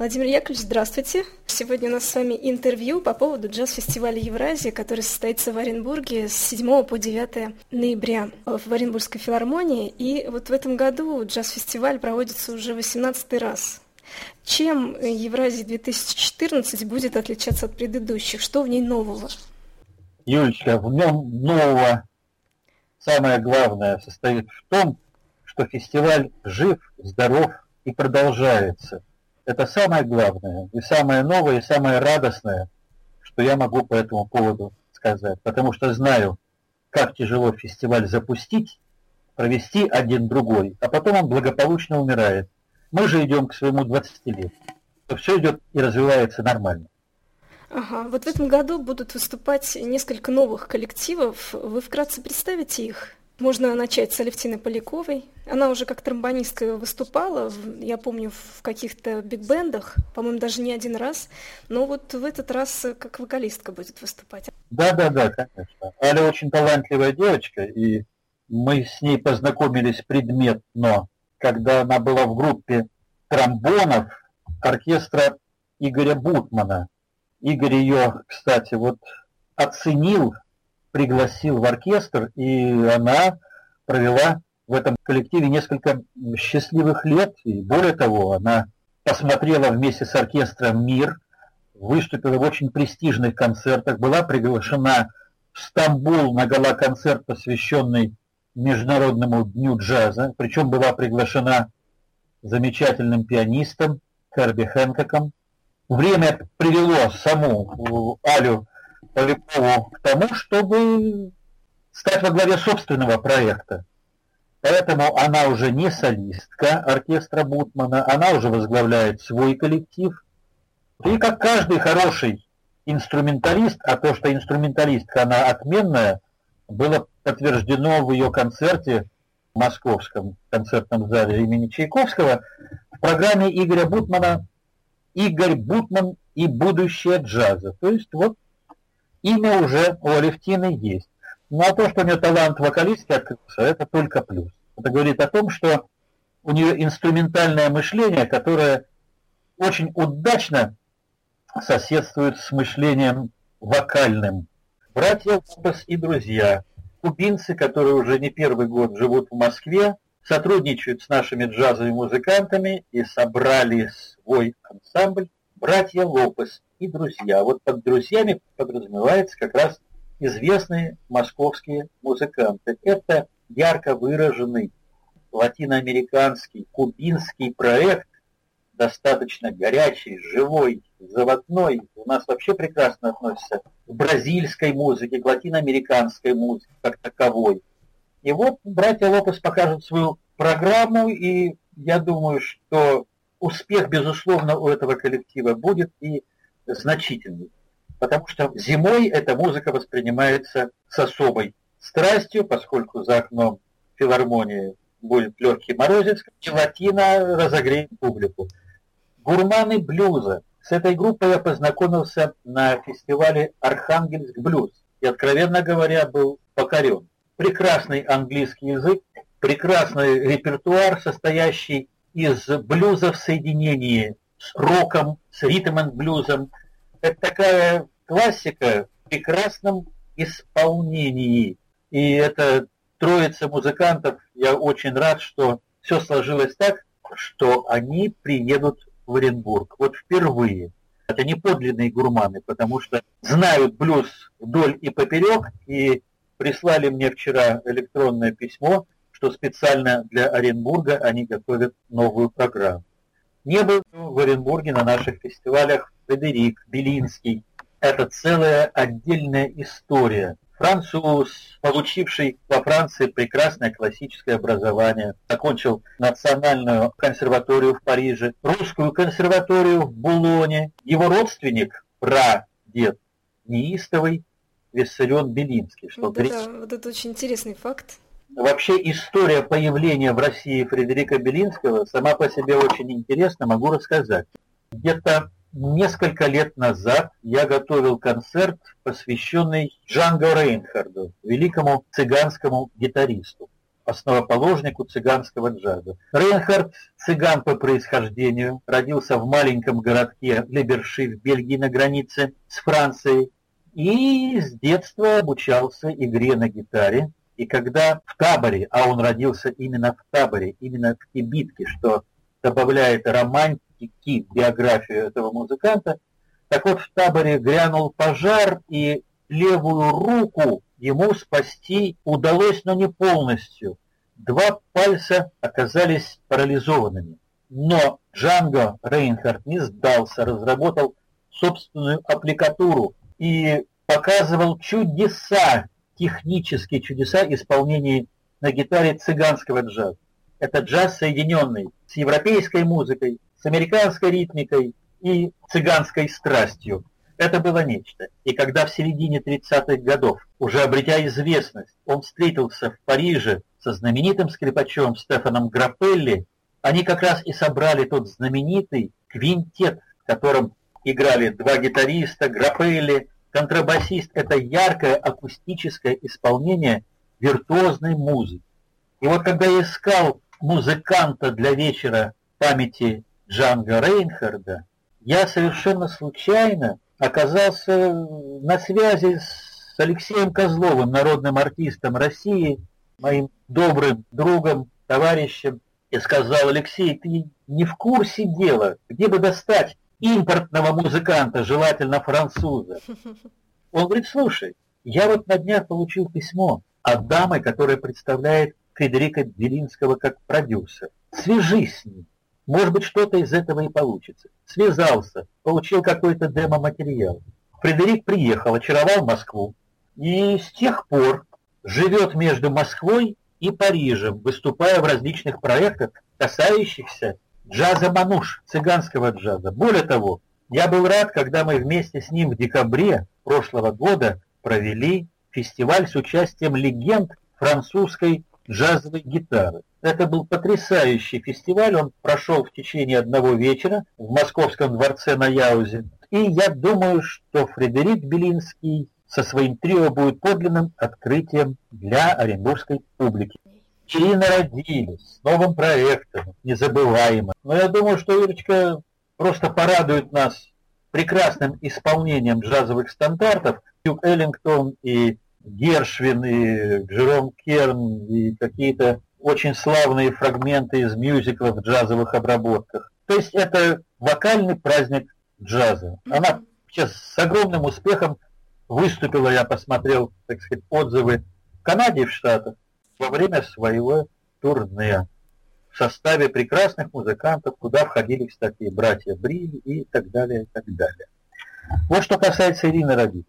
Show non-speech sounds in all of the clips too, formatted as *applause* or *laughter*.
Владимир Яковлевич, здравствуйте. Сегодня у нас с вами интервью по поводу джаз-фестиваля Евразия, который состоится в Оренбурге с 7 по 9 ноября в Оренбургской филармонии. И вот в этом году джаз-фестиваль проводится уже 18 раз. Чем Евразия 2014 будет отличаться от предыдущих? Что в ней нового? Юлечка, в нем нового самое главное состоит в том, что фестиваль жив, здоров и продолжается. Это самое главное, и самое новое, и самое радостное, что я могу по этому поводу сказать. Потому что знаю, как тяжело фестиваль запустить, провести один другой, а потом он благополучно умирает. Мы же идем к своему 20-летию. Все идет и развивается нормально. Ага, вот в этом году будут выступать несколько новых коллективов. Вы вкратце представите их? Можно начать с Алевтины Поляковой. Она уже как тромбонистка выступала, я помню, в каких-то биг-бендах, по-моему, даже не один раз. Но вот в этот раз как вокалистка будет выступать. Да-да-да, конечно. Аля очень талантливая девочка, и мы с ней познакомились предметно, когда она была в группе тромбонов оркестра Игоря Бутмана. Игорь ее, кстати, вот оценил пригласил в оркестр, и она провела в этом коллективе несколько счастливых лет. И более того, она посмотрела вместе с оркестром «Мир», выступила в очень престижных концертах, была приглашена в Стамбул на гала-концерт, посвященный Международному дню джаза, причем была приглашена замечательным пианистом Херби Хэнкоком. Время привело саму Алю Полякову к тому, чтобы стать во главе собственного проекта. Поэтому она уже не солистка оркестра Бутмана, она уже возглавляет свой коллектив. И как каждый хороший инструменталист, а то, что инструменталистка она отменная, было подтверждено в ее концерте в московском концертном зале имени Чайковского в программе Игоря Бутмана «Игорь Бутман и будущее джаза». То есть вот имя уже у Алевтины есть. Ну а то, что у нее талант вокалистки открылся, это только плюс. Это говорит о том, что у нее инструментальное мышление, которое очень удачно соседствует с мышлением вокальным. Братья Лопес и друзья, кубинцы, которые уже не первый год живут в Москве, сотрудничают с нашими джазовыми музыкантами и собрали свой ансамбль «Братья Лопес» и друзья. Вот под друзьями подразумевается как раз известные московские музыканты. Это ярко выраженный латиноамериканский, кубинский проект, достаточно горячий, живой, заводной. У нас вообще прекрасно относится к бразильской музыке, к латиноамериканской музыке как таковой. И вот братья Лопес покажут свою программу, и я думаю, что успех, безусловно, у этого коллектива будет, и значительный. Потому что зимой эта музыка воспринимается с особой страстью, поскольку за окном филармонии будет легкий морозец, и латина разогреет публику. Гурманы блюза. С этой группой я познакомился на фестивале Архангельск блюз. И, откровенно говоря, был покорен. Прекрасный английский язык, прекрасный репертуар, состоящий из блюза в соединении с роком, с ритм-блюзом. Это такая классика в прекрасном исполнении. И это троица музыкантов, я очень рад, что все сложилось так, что они приедут в Оренбург. Вот впервые. Это не подлинные гурманы, потому что знают блюз вдоль и поперек, и прислали мне вчера электронное письмо, что специально для Оренбурга они готовят новую программу. Не был в Оренбурге на наших фестивалях Фредерик, Белинский. Это целая отдельная история. Француз, получивший во Франции прекрасное классическое образование, окончил Национальную консерваторию в Париже, русскую консерваторию в Булоне. Его родственник, прадед, неистовый Виссарион Белинский. Что вот, это, вот это очень интересный факт. Вообще история появления в России Фредерика Белинского сама по себе очень интересна, могу рассказать. Где-то несколько лет назад я готовил концерт, посвященный Джанго Рейнхарду, великому цыганскому гитаристу. основоположнику цыганского джаза. Рейнхард цыган по происхождению, родился в маленьком городке Леберши в Бельгии на границе с Францией и с детства обучался игре на гитаре. И когда в таборе, а он родился именно в таборе, именно в Кибитке, что добавляет романтики в биографию этого музыканта, так вот в таборе грянул пожар, и левую руку ему спасти удалось, но не полностью. Два пальца оказались парализованными. Но Джанго Рейнхард не сдался, разработал собственную аппликатуру и показывал чудеса, технические чудеса исполнения на гитаре цыганского джаза. Это джаз, соединенный с европейской музыкой, с американской ритмикой и цыганской страстью. Это было нечто. И когда в середине 30-х годов, уже обретя известность, он встретился в Париже со знаменитым скрипачом Стефаном Грапелли, они как раз и собрали тот знаменитый квинтет, в котором играли два гитариста, Грапелли, контрабасист. Это яркое акустическое исполнение виртуозной музыки. И вот когда я искал музыканта для вечера памяти Джанга Рейнхарда, я совершенно случайно оказался на связи с Алексеем Козловым, народным артистом России, моим добрым другом, товарищем, и сказал, Алексей, ты не в курсе дела, где бы достать импортного музыканта, желательно француза. Он говорит, слушай, я вот на днях получил письмо от дамы, которая представляет Федерика Белинского как продюсер. Свяжись с ним. Может быть, что-то из этого и получится. Связался, получил какой-то демо-материал. Фредерик приехал, очаровал Москву. И с тех пор живет между Москвой и Парижем, выступая в различных проектах, касающихся джаза мануш, цыганского джаза. Более того, я был рад, когда мы вместе с ним в декабре прошлого года провели фестиваль с участием легенд французской джазовой гитары. Это был потрясающий фестиваль, он прошел в течение одного вечера в Московском дворце на Яузе. И я думаю, что Фредерик Белинский со своим трио будет подлинным открытием для оренбургской публики. Ирина родились с новым проектом, незабываемым. Но я думаю, что Ирочка просто порадует нас прекрасным исполнением джазовых стандартов. Тюк Эллингтон и Гершвин, и Джером Керн, и какие-то очень славные фрагменты из мюзиклов в джазовых обработках. То есть это вокальный праздник джаза. Она сейчас с огромным успехом выступила, я посмотрел, так сказать, отзывы в Канаде и в Штатах во время своего турне в составе прекрасных музыкантов, куда входили, кстати, братья Бриль и так далее, и так далее. Вот что касается Ирины Родитель.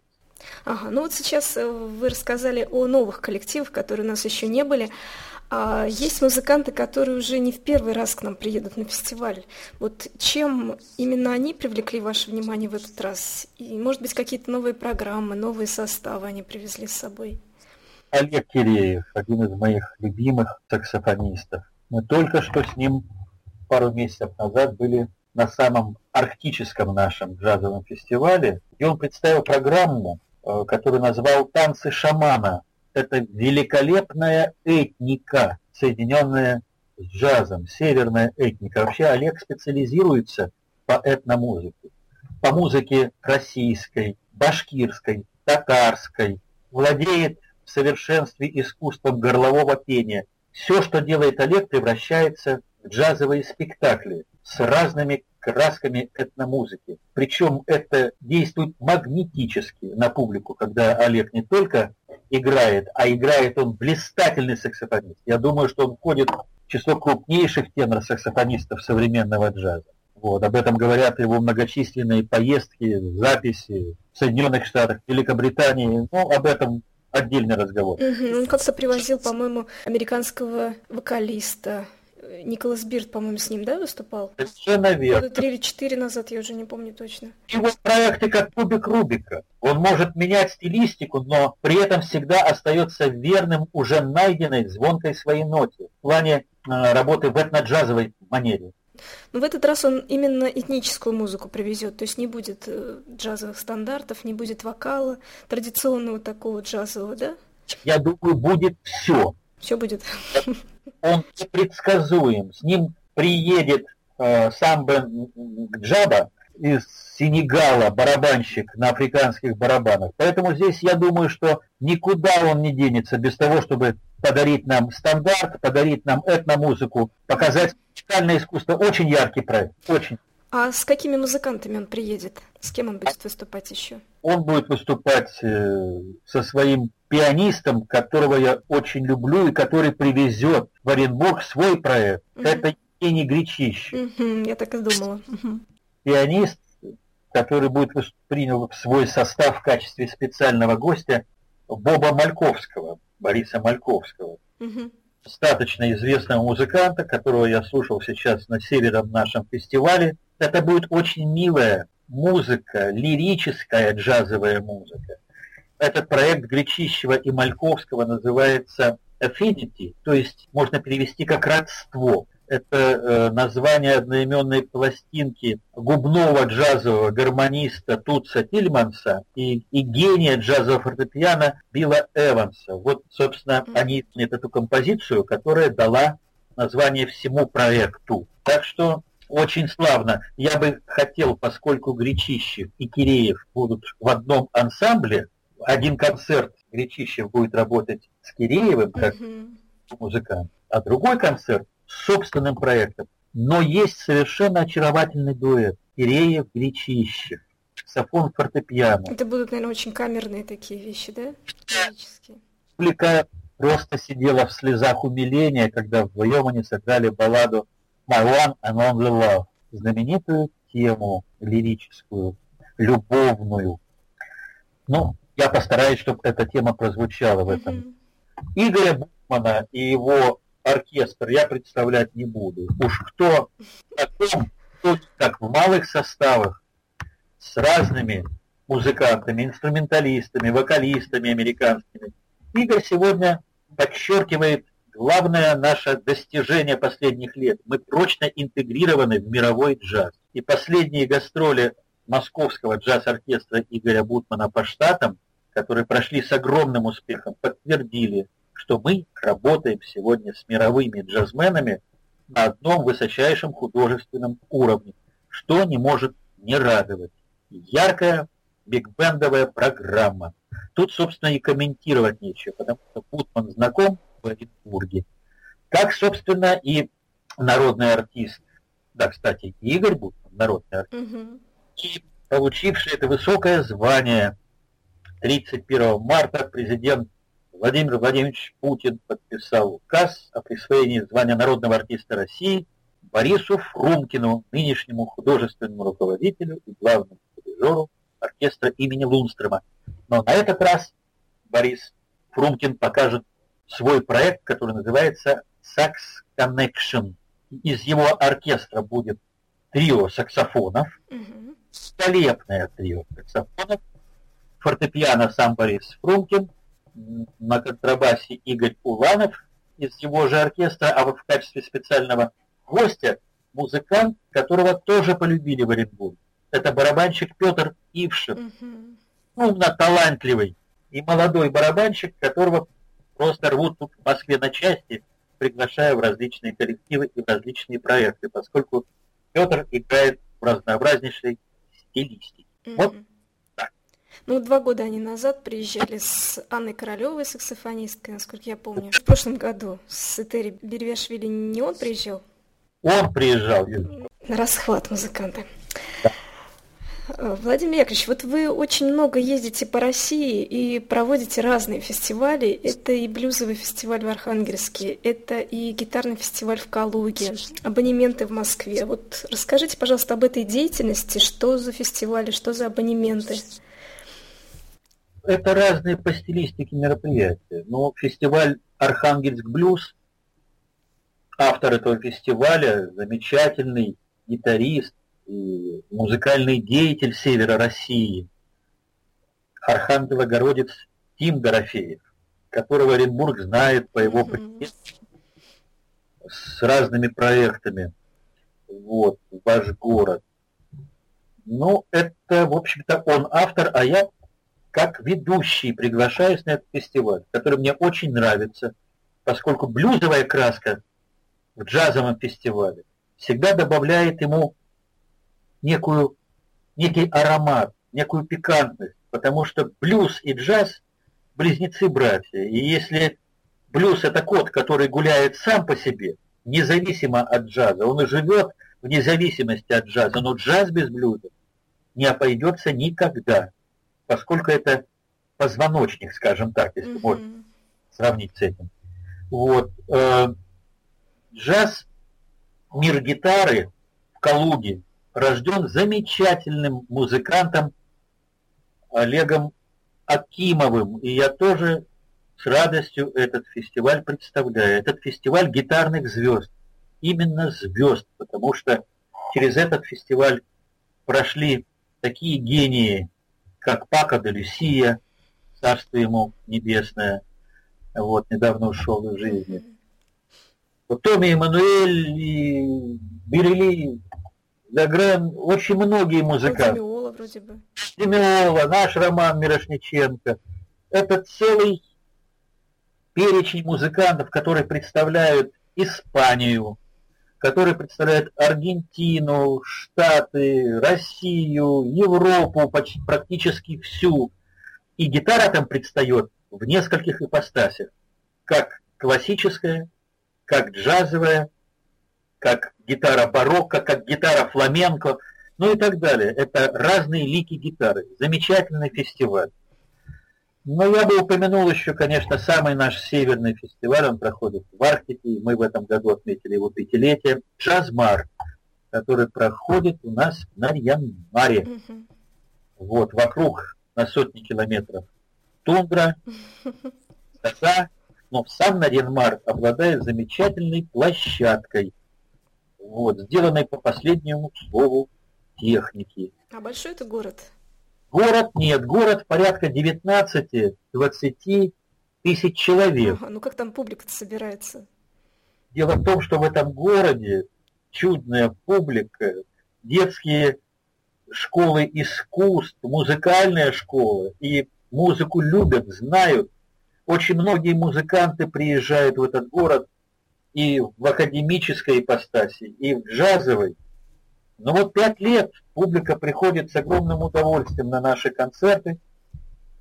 Ага, ну вот сейчас э, вы рассказали о новых коллективах, которые у нас еще не были. А есть музыканты, которые уже не в первый раз к нам приедут на фестиваль. Вот чем именно они привлекли ваше внимание в этот раз? И, может быть, какие-то новые программы, новые составы они привезли с собой? Олег Киреев, один из моих любимых саксофонистов. Мы только что с ним пару месяцев назад были на самом арктическом нашем джазовом фестивале, и он представил программу, э, которую назвал «Танцы шамана», это великолепная этника, соединенная с джазом, северная этника. Вообще Олег специализируется по этномузыке, по музыке российской, башкирской, татарской, владеет в совершенстве искусством горлового пения. Все, что делает Олег, превращается в джазовые спектакли с разными красками этномузыки. Причем это действует магнетически на публику, когда Олег не только играет, а играет он блистательный саксофонист. Я думаю, что он входит в число крупнейших тенор-саксофонистов современного джаза. Вот, об этом говорят его многочисленные поездки, записи в Соединенных Штатах, Великобритании. Ну, об этом отдельный разговор. Угу, он как-то привозил, по-моему, американского вокалиста Николас Бирд, по-моему, с ним, да, выступал? Совершенно верно. Три или четыре назад, я уже не помню точно. Его проекты как кубик Рубика. Он может менять стилистику, но при этом всегда остается верным уже найденной звонкой своей ноте в плане э, работы в этно-джазовой манере. Но в этот раз он именно этническую музыку привезет, то есть не будет э, джазовых стандартов, не будет вокала, традиционного такого джазового, да? Я думаю, будет все. Все будет. Он предсказуем. С ним приедет э, Самбе Джаба из Сенегала, барабанщик на африканских барабанах. Поэтому здесь я думаю, что никуда он не денется без того, чтобы подарить нам стандарт, подарить нам этномузыку, показать музыкальное искусство. Очень яркий проект, очень. А с какими музыкантами он приедет? С кем он будет выступать еще? Он будет выступать э, со своим пианистом, которого я очень люблю и который привезет в Оренбург свой проект. Mm-hmm. Это Евгений Гречищ. Mm-hmm, я так и думала. Mm-hmm. Пианист, который будет принял в свой состав в качестве специального гостя Боба Мальковского, Бориса Мальковского. Mm-hmm достаточно известного музыканта, которого я слушал сейчас на северном нашем фестивале. Это будет очень милая музыка, лирическая джазовая музыка. Этот проект Гречищева и Мальковского называется Affinity, то есть можно перевести как родство это э, название одноименной пластинки губного джазового гармониста Тутса Тильманса и, и гения джазового фортепиано Билла Эванса. Вот, собственно, они эту композицию, которая дала название всему проекту. Так что очень славно. Я бы хотел, поскольку Гречищев и Киреев будут в одном ансамбле, один концерт Гречищев будет работать с Киреевым как mm-hmm. музыкант, а другой концерт собственным проектом. Но есть совершенно очаровательный дуэт. Киреев, Гречищев, саксофон, фортепиано. Это будут, наверное, очень камерные такие вещи, да? Публика просто сидела в слезах умиления, когда вдвоем они сыграли балладу «My One and Only Love», знаменитую тему лирическую, любовную. Ну, я постараюсь, чтобы эта тема прозвучала в этом. Mm-hmm. Игоря Букмана и его оркестр я представлять не буду. Уж кто таком, кто, как в малых составах, с разными музыкантами, инструменталистами, вокалистами американскими. Игорь сегодня подчеркивает главное наше достижение последних лет. Мы прочно интегрированы в мировой джаз. И последние гастроли московского джаз-оркестра Игоря Бутмана по штатам, которые прошли с огромным успехом, подтвердили, что мы работаем сегодня с мировыми джазменами на одном высочайшем художественном уровне, что не может не радовать. Яркая бигбендовая программа. Тут, собственно, и комментировать нечего, потому что Путман знаком в Оренбурге. Как, собственно, и народный артист, да, кстати, Игорь Бутман, народный артист, угу. и получивший это высокое звание 31 марта президент Владимир Владимирович Путин подписал указ о присвоении звания народного артиста России Борису Фрумкину, нынешнему художественному руководителю и главному дирижеру оркестра имени Лунстрема. Но на этот раз Борис Фрумкин покажет свой проект, который называется Sax Connection. Из его оркестра будет трио саксофонов, угу. столепное трио саксофонов, фортепиано сам Борис Фрумкин – на контрабасе Игорь Уланов из его же оркестра, а вот в качестве специального гостя музыкант, которого тоже полюбили в Оренбурге. Это барабанщик Петр Ившин. Mm-hmm. Умно талантливый и молодой барабанщик, которого просто рвут тут в Москве на части, приглашая в различные коллективы и в различные проекты, поскольку Петр играет в разнообразнейшей стилистике. Mm-hmm. Вот ну, два года они назад приезжали с Анной Королевой, саксофонисткой, насколько я помню. В прошлом году с Этери Бервяшвили не он приезжал? Он приезжал. На расхват музыканты. Да. Э, Владимир Яковлевич, вот вы очень много ездите по России и проводите разные фестивали. Это и блюзовый фестиваль в Архангельске, это и гитарный фестиваль в Калуге, абонементы в Москве. Вот расскажите, пожалуйста, об этой деятельности, что за фестивали, что за абонементы это разные по стилистике мероприятия. Но фестиваль Архангельск Блюз, автор этого фестиваля, замечательный гитарист и музыкальный деятель севера России, архангелогородец Тим Дорофеев, которого Оренбург знает по его mm с разными проектами. Вот, ваш город. Ну, это, в общем-то, он автор, а я как ведущий приглашаюсь на этот фестиваль, который мне очень нравится. поскольку блюзовая краска в джазовом фестивале всегда добавляет ему некую, некий аромат, некую пикантность, потому что блюз и джаз – близнецы-братья. И если блюз – это кот, который гуляет сам по себе, независимо от джаза, он и живет вне зависимости от джаза, но джаз без блюза не обойдется никогда, поскольку это позвоночник, скажем так, если mm-hmm. можно сравнить с этим. Вот. Э, джаз, мир гитары в Калуге рожден замечательным музыкантом Олегом Акимовым. И я тоже с радостью этот фестиваль представляю. Этот фестиваль гитарных звезд именно звезд, потому что через этот фестиваль прошли такие гении, как Пако де Люсия, царство ему небесное, вот, недавно ушел из жизни. Вот Томми Эммануэль и Берели, Лагрен, очень многие музыканты. Демиола вроде бы. Демиола, наш Роман Мирошниченко. Это целый перечень музыкантов, которые представляют Испанию, который представляет Аргентину, Штаты, Россию, Европу, почти, практически всю. И гитара там предстает в нескольких ипостасях. Как классическая, как джазовая, как гитара барокко, как гитара фламенко, ну и так далее. Это разные лики гитары. Замечательный фестиваль. Но я бы упомянул еще, конечно, самый наш северный фестиваль, он проходит в Арктике, и мы в этом году отметили его пятилетие, Джазмар, который проходит у нас в Нарьян-Маре. Угу. Вот, вокруг на сотни километров тундра, коса, но сам Нарьян-Мар обладает замечательной площадкой, вот, сделанной по последнему слову техники. А большой это город? Город нет, город порядка 19-20 тысяч человек. Ага, ну как там публика-то собирается? Дело в том, что в этом городе чудная публика, детские школы искусств, музыкальная школа, и музыку любят, знают. Очень многие музыканты приезжают в этот город и в академической ипостаси, и в джазовой. Но вот пять лет публика приходит с огромным удовольствием на наши концерты,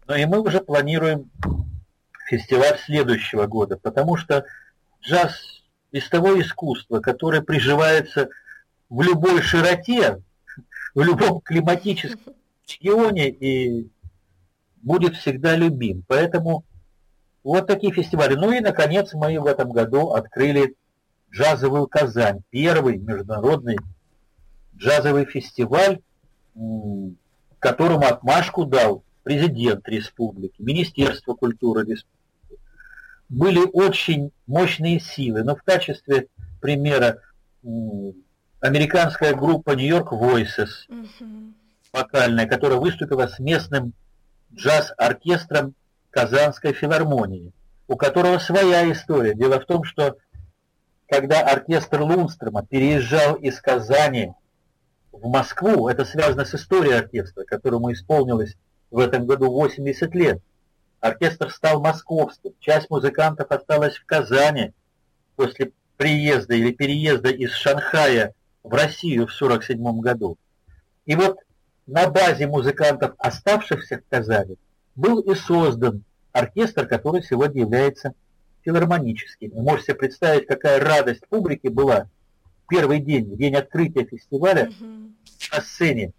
но и мы уже планируем фестиваль следующего года, потому что джаз из того искусства, которое приживается в любой широте, *laughs* в любом климатическом регионе и будет всегда любим. Поэтому вот такие фестивали. Ну и, наконец, мы в этом году открыли джазовую Казань, первый международный джазовый фестиваль, которому отмашку дал президент республики, Министерство культуры республики. Были очень мощные силы, но в качестве примера американская группа New York Voices, вокальная, которая выступила с местным джаз-оркестром Казанской филармонии, у которого своя история. Дело в том, что когда оркестр Лунстрома переезжал из Казани в Москву. Это связано с историей оркестра, которому исполнилось в этом году 80 лет. Оркестр стал московским. Часть музыкантов осталась в Казани после приезда или переезда из Шанхая в Россию в 1947 году. И вот на базе музыкантов, оставшихся в Казани, был и создан оркестр, который сегодня является филармоническим. Вы можете представить, какая радость публики была первый день, в день открытия фестиваля, угу. на сцене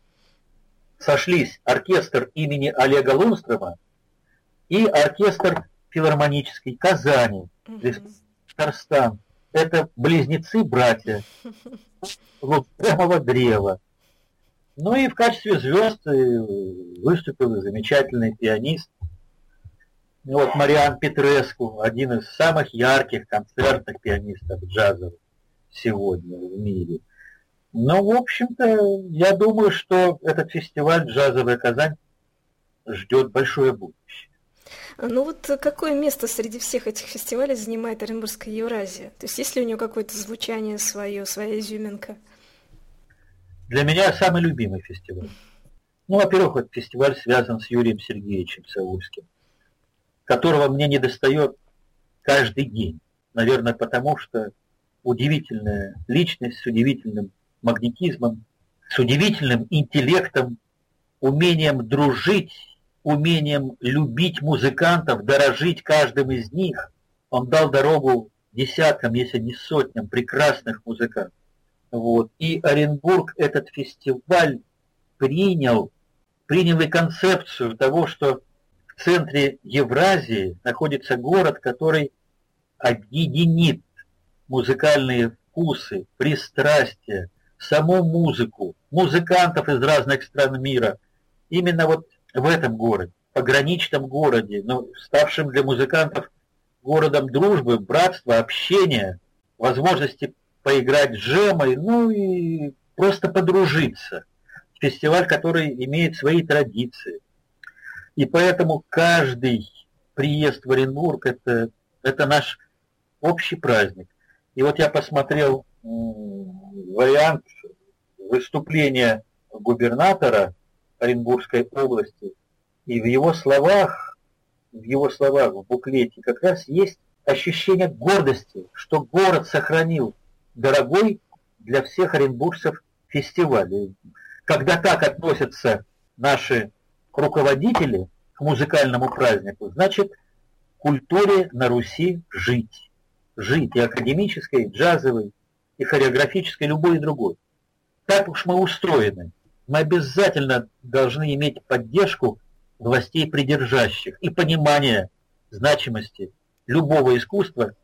сошлись оркестр имени Олега Лунстрома и оркестр филармонический Казани, угу. Татарстан. Это близнецы-братья *laughs* Лунстромова древа. Ну и в качестве звезд э, выступил замечательный пианист. Вот Мариан Петреску, один из самых ярких концертных пианистов джазовых сегодня в мире. Но, в общем-то, я думаю, что этот фестиваль «Джазовая Казань» ждет большое будущее. Ну вот какое место среди всех этих фестивалей занимает Оренбургская Евразия? То есть есть ли у нее какое-то звучание свое, своя изюминка? Для меня самый любимый фестиваль. Ну, во-первых, этот фестиваль связан с Юрием Сергеевичем Саульским, которого мне не достает каждый день. наверное, потому что удивительная личность с удивительным магнетизмом, с удивительным интеллектом, умением дружить, умением любить музыкантов, дорожить каждым из них. Он дал дорогу десяткам, если не сотням прекрасных музыкантов. Вот. И Оренбург этот фестиваль принял, принял и концепцию того, что в центре Евразии находится город, который объединит музыкальные вкусы, пристрастия, саму музыку, музыкантов из разных стран мира. Именно вот в этом городе, пограничном городе, но ставшем для музыкантов городом дружбы, братства, общения, возможности поиграть с джемой, ну и просто подружиться. Фестиваль, который имеет свои традиции. И поэтому каждый приезд в Оренбург это, это наш общий праздник. И вот я посмотрел вариант выступления губернатора Оренбургской области, и в его словах, в его словах в буклете как раз есть ощущение гордости, что город сохранил дорогой для всех оренбуржцев фестиваль. Когда так относятся наши руководители к музыкальному празднику, значит, культуре на Руси жить. Жить и академической, и джазовой, и хореографической, любой другой. Так уж мы устроены. Мы обязательно должны иметь поддержку властей придержащих и понимание значимости любого искусства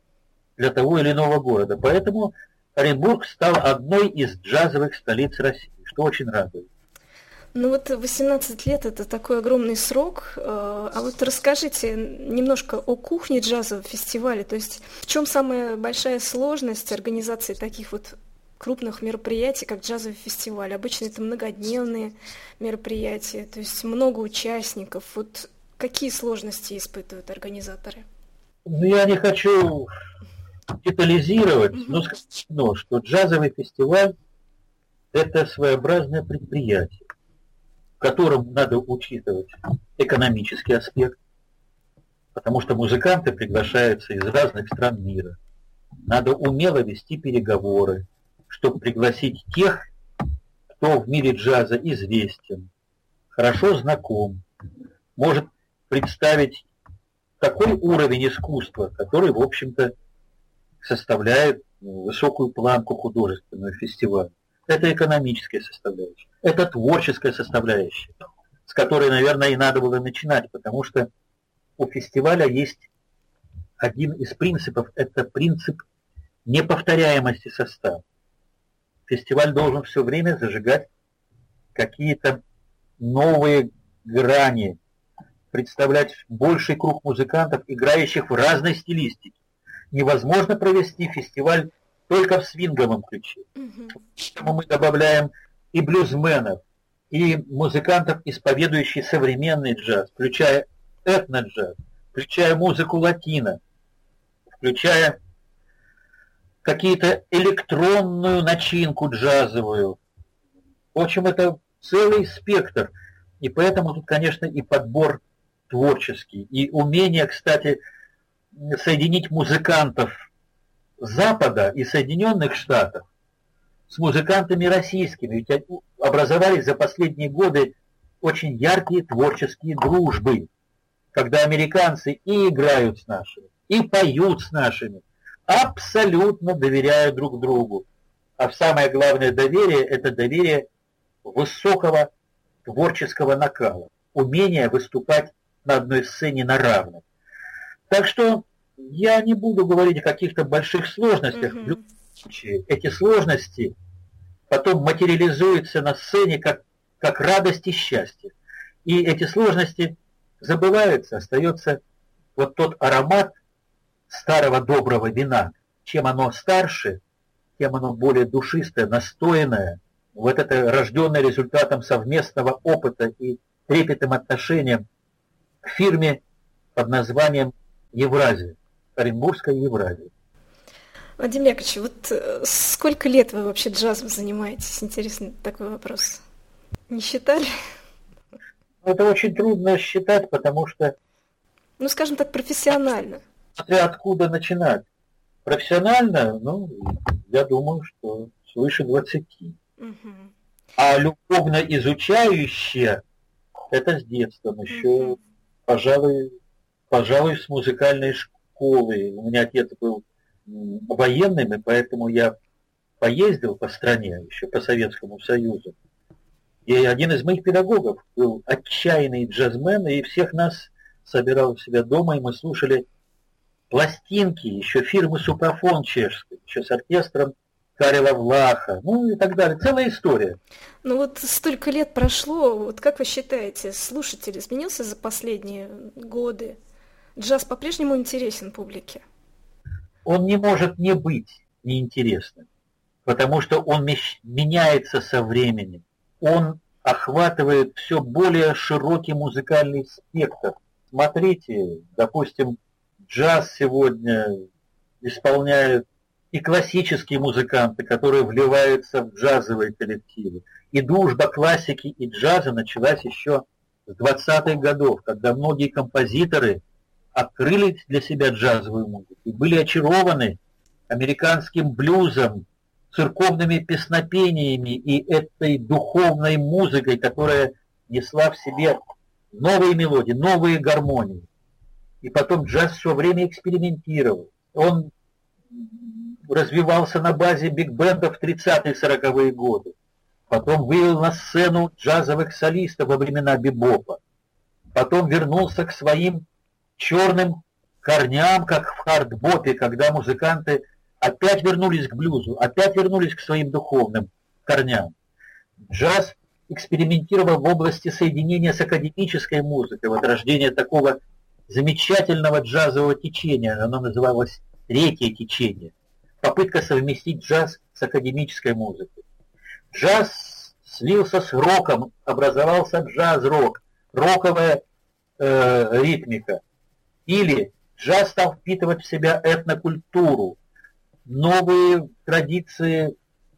для того или иного города. Поэтому Оренбург стал одной из джазовых столиц России, что очень радует. Ну вот 18 лет это такой огромный срок. Э, а вот расскажите немножко о кухне джазового фестиваля. То есть в чем самая большая сложность организации таких вот крупных мероприятий, как джазовый фестиваль? Обычно это многодневные мероприятия, то есть много участников. Вот какие сложности испытывают организаторы? Ну, я не хочу детализировать, но скажу, что джазовый фестиваль – это своеобразное предприятие котором надо учитывать экономический аспект, потому что музыканты приглашаются из разных стран мира. Надо умело вести переговоры, чтобы пригласить тех, кто в мире джаза известен, хорошо знаком, может представить такой уровень искусства, который, в общем-то, составляет высокую планку художественного фестиваля. Это экономическая составляющая это творческая составляющая, с которой, наверное, и надо было начинать, потому что у фестиваля есть один из принципов, это принцип неповторяемости состава. Фестиваль должен все время зажигать какие-то новые грани, представлять больший круг музыкантов, играющих в разной стилистике. Невозможно провести фестиваль только в свинговом ключе. Поэтому мы добавляем и блюзменов, и музыкантов, исповедующих современный джаз, включая этно-джаз, включая музыку латина, включая какие-то электронную начинку джазовую. В общем, это целый спектр. И поэтому тут, конечно, и подбор творческий, и умение, кстати, соединить музыкантов Запада и Соединенных Штатов с музыкантами российскими. Ведь образовались за последние годы очень яркие творческие дружбы, когда американцы и играют с нашими, и поют с нашими, абсолютно доверяя друг другу. А самое главное доверие – это доверие высокого творческого накала, умение выступать на одной сцене на равных. Так что я не буду говорить о каких-то больших сложностях. Mm-hmm случае эти сложности потом материализуются на сцене как, как радость и счастье. И эти сложности забываются, остается вот тот аромат старого доброго вина. Чем оно старше, тем оно более душистое, настоянное. Вот это рожденное результатом совместного опыта и трепетным отношением к фирме под названием Евразия, Оренбургская Евразия. Вадим Яковлевич, вот э, сколько лет вы вообще джазом занимаетесь? Интересный такой вопрос. Не считали? Это очень трудно считать, потому что... Ну, скажем так, профессионально. Смотря откуда начинать. Профессионально, ну, я думаю, что свыше 20. Угу. А любовно изучающие, это с детства еще, угу. пожалуй, пожалуй, с музыкальной школы. У меня отец был военным, и поэтому я поездил по стране, еще по Советскому Союзу. И один из моих педагогов был отчаянный джазмен, и всех нас собирал у себя дома, и мы слушали пластинки, еще фирмы Супрафон чешской, еще с оркестром Карела Влаха, ну и так далее. Целая история. Ну вот столько лет прошло, вот как вы считаете, слушатель изменился за последние годы? Джаз по-прежнему интересен публике? Он не может не быть неинтересным, потому что он меняется со временем. Он охватывает все более широкий музыкальный спектр. Смотрите, допустим, джаз сегодня исполняют и классические музыканты, которые вливаются в джазовые коллективы. И дружба классики и джаза началась еще с 20-х годов, когда многие композиторы открыли для себя джазовую музыку и были очарованы американским блюзом, церковными песнопениями и этой духовной музыкой, которая несла в себе новые мелодии, новые гармонии. И потом джаз все время экспериментировал. Он развивался на базе биг-бендов в 30-е 40-е годы. Потом вывел на сцену джазовых солистов во времена бибопа. Потом вернулся к своим черным корням, как в хардбопе, когда музыканты опять вернулись к блюзу, опять вернулись к своим духовным корням. Джаз экспериментировал в области соединения с академической музыкой, вот рождение такого замечательного джазового течения, оно называлось третье течение попытка совместить джаз с академической музыкой. Джаз слился с роком, образовался джаз-рок, роковая э, ритмика. Или джаз стал впитывать в себя этнокультуру, новые традиции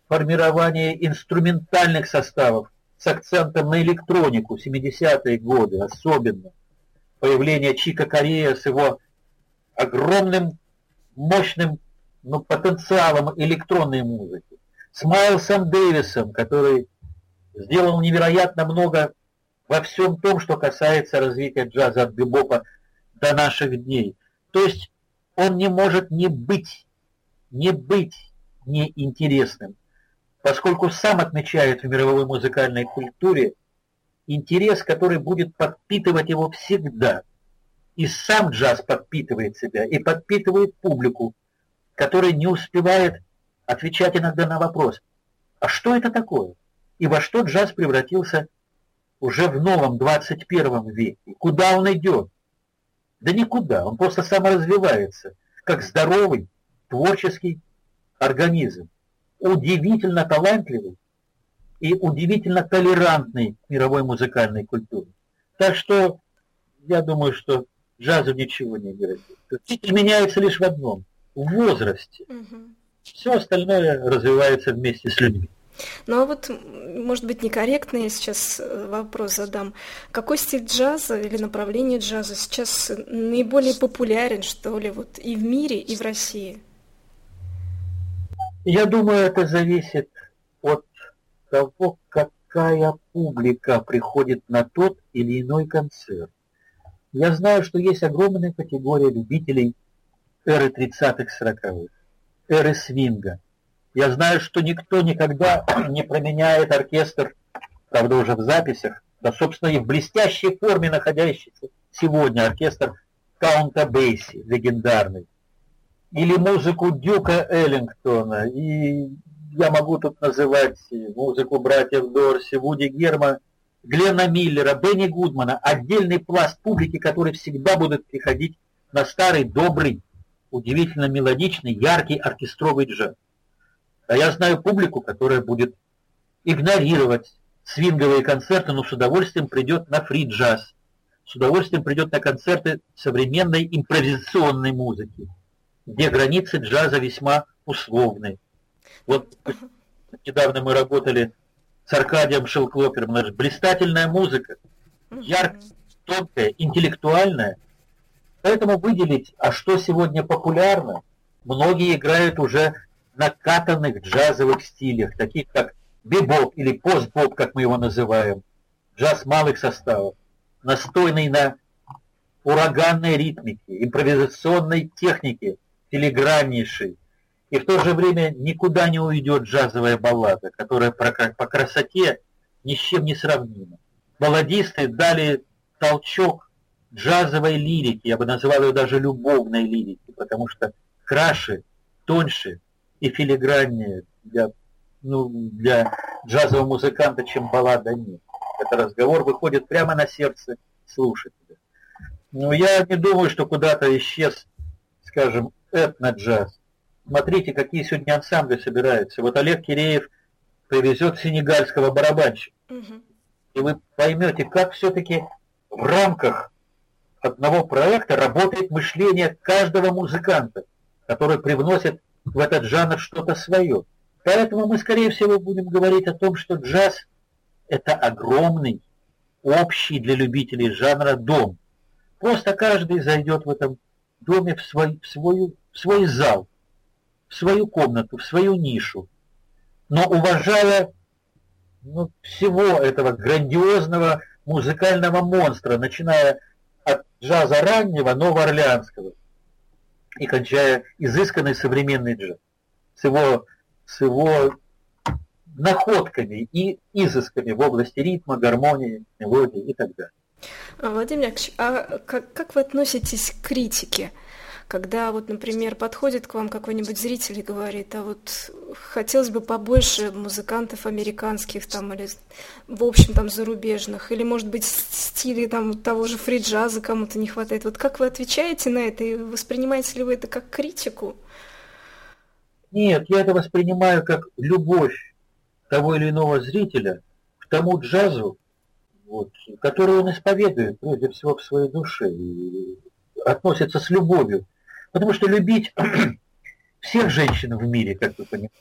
формирования инструментальных составов с акцентом на электронику, 70-е годы особенно. Появление Чика Корея с его огромным, мощным ну, потенциалом электронной музыки, с Майлсом Дэвисом, который сделал невероятно много во всем том, что касается развития джаза от бибопа до наших дней. То есть он не может не быть, не быть неинтересным, поскольку сам отмечает в мировой музыкальной культуре интерес, который будет подпитывать его всегда. И сам джаз подпитывает себя и подпитывает публику, который не успевает отвечать иногда на вопрос, а что это такое? И во что джаз превратился уже в новом 21 веке? Куда он идет? Да никуда, он просто саморазвивается, как здоровый, творческий организм, удивительно талантливый и удивительно толерантный к мировой музыкальной культуре. Так что я думаю, что джазу ничего не грозит. Стиль меняется лишь в одном в возрасте. Угу. Все остальное развивается вместе с людьми. Ну а вот, может быть, некорректно я сейчас э, вопрос задам. Какой стиль джаза или направление джаза сейчас наиболее популярен, что ли, вот и в мире, и в России? Я думаю, это зависит от того, какая публика приходит на тот или иной концерт. Я знаю, что есть огромная категория любителей эры 30-х, 40-х, эры свинга. Я знаю, что никто никогда *clears throat* не променяет оркестр, правда уже в записях, да, собственно, и в блестящей форме находящийся сегодня оркестр Каунта Бейси, легендарный, или музыку Дюка Эллингтона, и я могу тут называть музыку братьев Дорси, Вуди Герма, Глена Миллера, Бенни Гудмана, отдельный пласт публики, который всегда будут приходить на старый добрый удивительно мелодичный, яркий оркестровый джаз. А я знаю публику, которая будет игнорировать свинговые концерты, но с удовольствием придет на фри-джаз, с удовольствием придет на концерты современной импровизационной музыки, где границы джаза весьма условны. Вот недавно мы работали с Аркадием Шелклопером, наша блистательная музыка, яркая, тонкая, интеллектуальная – Поэтому выделить, а что сегодня популярно, Многие играют уже накатанных джазовых стилях, таких как бибоп или постбоп, как мы его называем, джаз малых составов, настойный на ураганной ритмике, импровизационной технике, филиграннейшей. И в то же время никуда не уйдет джазовая баллада, которая по красоте ни с чем не сравнима. Балладисты дали толчок джазовой лирики, я бы назвал ее даже любовной лирики, потому что краше, тоньше и филиграннее для, ну, для джазового музыканта, чем баллада нет. Это разговор выходит прямо на сердце слушателя. Но я не думаю, что куда-то исчез, скажем, этно-джаз. Смотрите, какие сегодня ансамбли собираются. Вот Олег Киреев привезет сенегальского барабанщика. Угу. И вы поймете, как все-таки в рамках одного проекта работает мышление каждого музыканта, который привносит в этот жанр что-то свое. Поэтому мы, скорее всего, будем говорить о том, что джаз – это огромный, общий для любителей жанра дом. Просто каждый зайдет в этом доме в свой, в свою, в свой зал, в свою комнату, в свою нишу, но уважая ну, всего этого грандиозного музыкального монстра, начиная от джаза раннего, новоорлеанского, и кончая изысканный современный джаз с его, с его находками и изысками в области ритма, гармонии, мелодии и так далее. А, Владимир Яковлевич, а как, как вы относитесь к критике? Когда вот, например, подходит к вам какой-нибудь зритель и говорит, а вот хотелось бы побольше музыкантов американских там или в общем там зарубежных, или может быть стиле там того же фри-джаза кому-то не хватает. Вот как вы отвечаете на это и воспринимаете ли вы это как критику? Нет, я это воспринимаю как любовь того или иного зрителя к тому джазу, вот, который он исповедует прежде всего в своей душе и относится с любовью Потому что любить *clears throat* всех женщин в мире, как вы понимаете,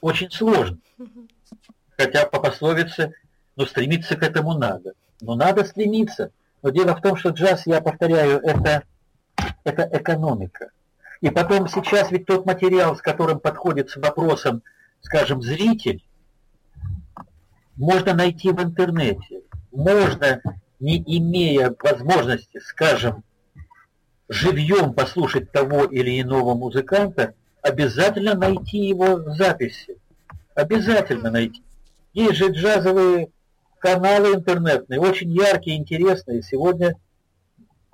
очень сложно. Хотя по пословице, ну, стремиться к этому надо. Но надо стремиться. Но дело в том, что джаз, я повторяю, это, это экономика. И потом сейчас ведь тот материал, с которым подходит с вопросом, скажем, зритель, можно найти в интернете. Можно, не имея возможности, скажем, живьем послушать того или иного музыканта, обязательно найти его в записи. Обязательно найти. Есть же джазовые каналы интернетные, очень яркие, интересные. Сегодня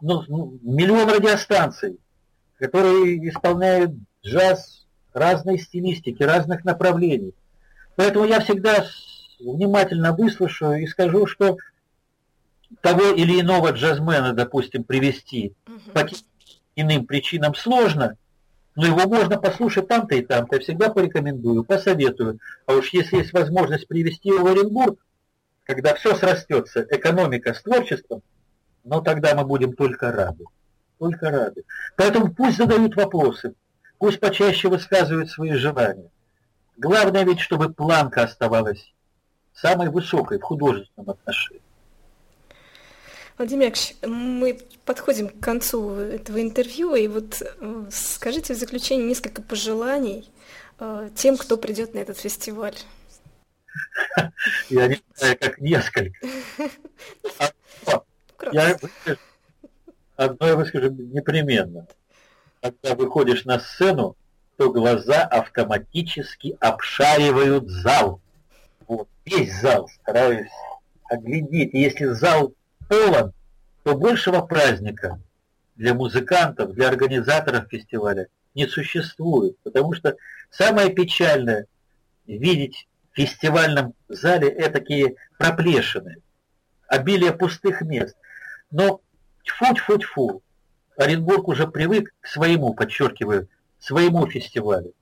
ну, ну, миллион радиостанций, которые исполняют джаз разной стилистики, разных направлений. Поэтому я всегда внимательно выслушаю и скажу, что того или иного джазмена, допустим, привести по иным причинам сложно, но его можно послушать там-то и там-то. Я всегда порекомендую, посоветую. А уж если есть возможность привести его в Оренбург, когда все срастется, экономика с творчеством, ну тогда мы будем только рады. Только рады. Поэтому пусть задают вопросы, пусть почаще высказывают свои желания. Главное ведь, чтобы планка оставалась самой высокой в художественном отношении. Владимир Яковлевич, мы подходим к концу этого интервью, и вот э, скажите в заключение несколько пожеланий э, тем, кто придет на этот фестиваль. Я не знаю, как несколько. Я одно я выскажу непременно. Когда выходишь на сцену, то глаза автоматически обшаривают зал. Вот, весь зал стараюсь оглядеть. Если зал полон, то большего праздника для музыкантов, для организаторов фестиваля не существует. Потому что самое печальное видеть в фестивальном зале этакие проплешины, обилие пустых мест. Но тьфу-тьфу-тьфу, Оренбург уже привык к своему, подчеркиваю, своему фестивалю.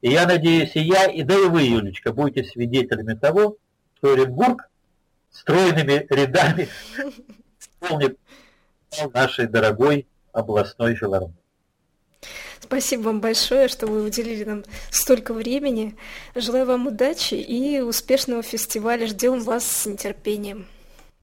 И я надеюсь, и я, и да и вы, Юлечка, будете свидетелями того, что Оренбург стройными рядами исполнит нашей дорогой областной филармонии. Спасибо вам большое, что вы уделили нам столько времени. Желаю вам удачи и успешного фестиваля. Ждем вас с нетерпением.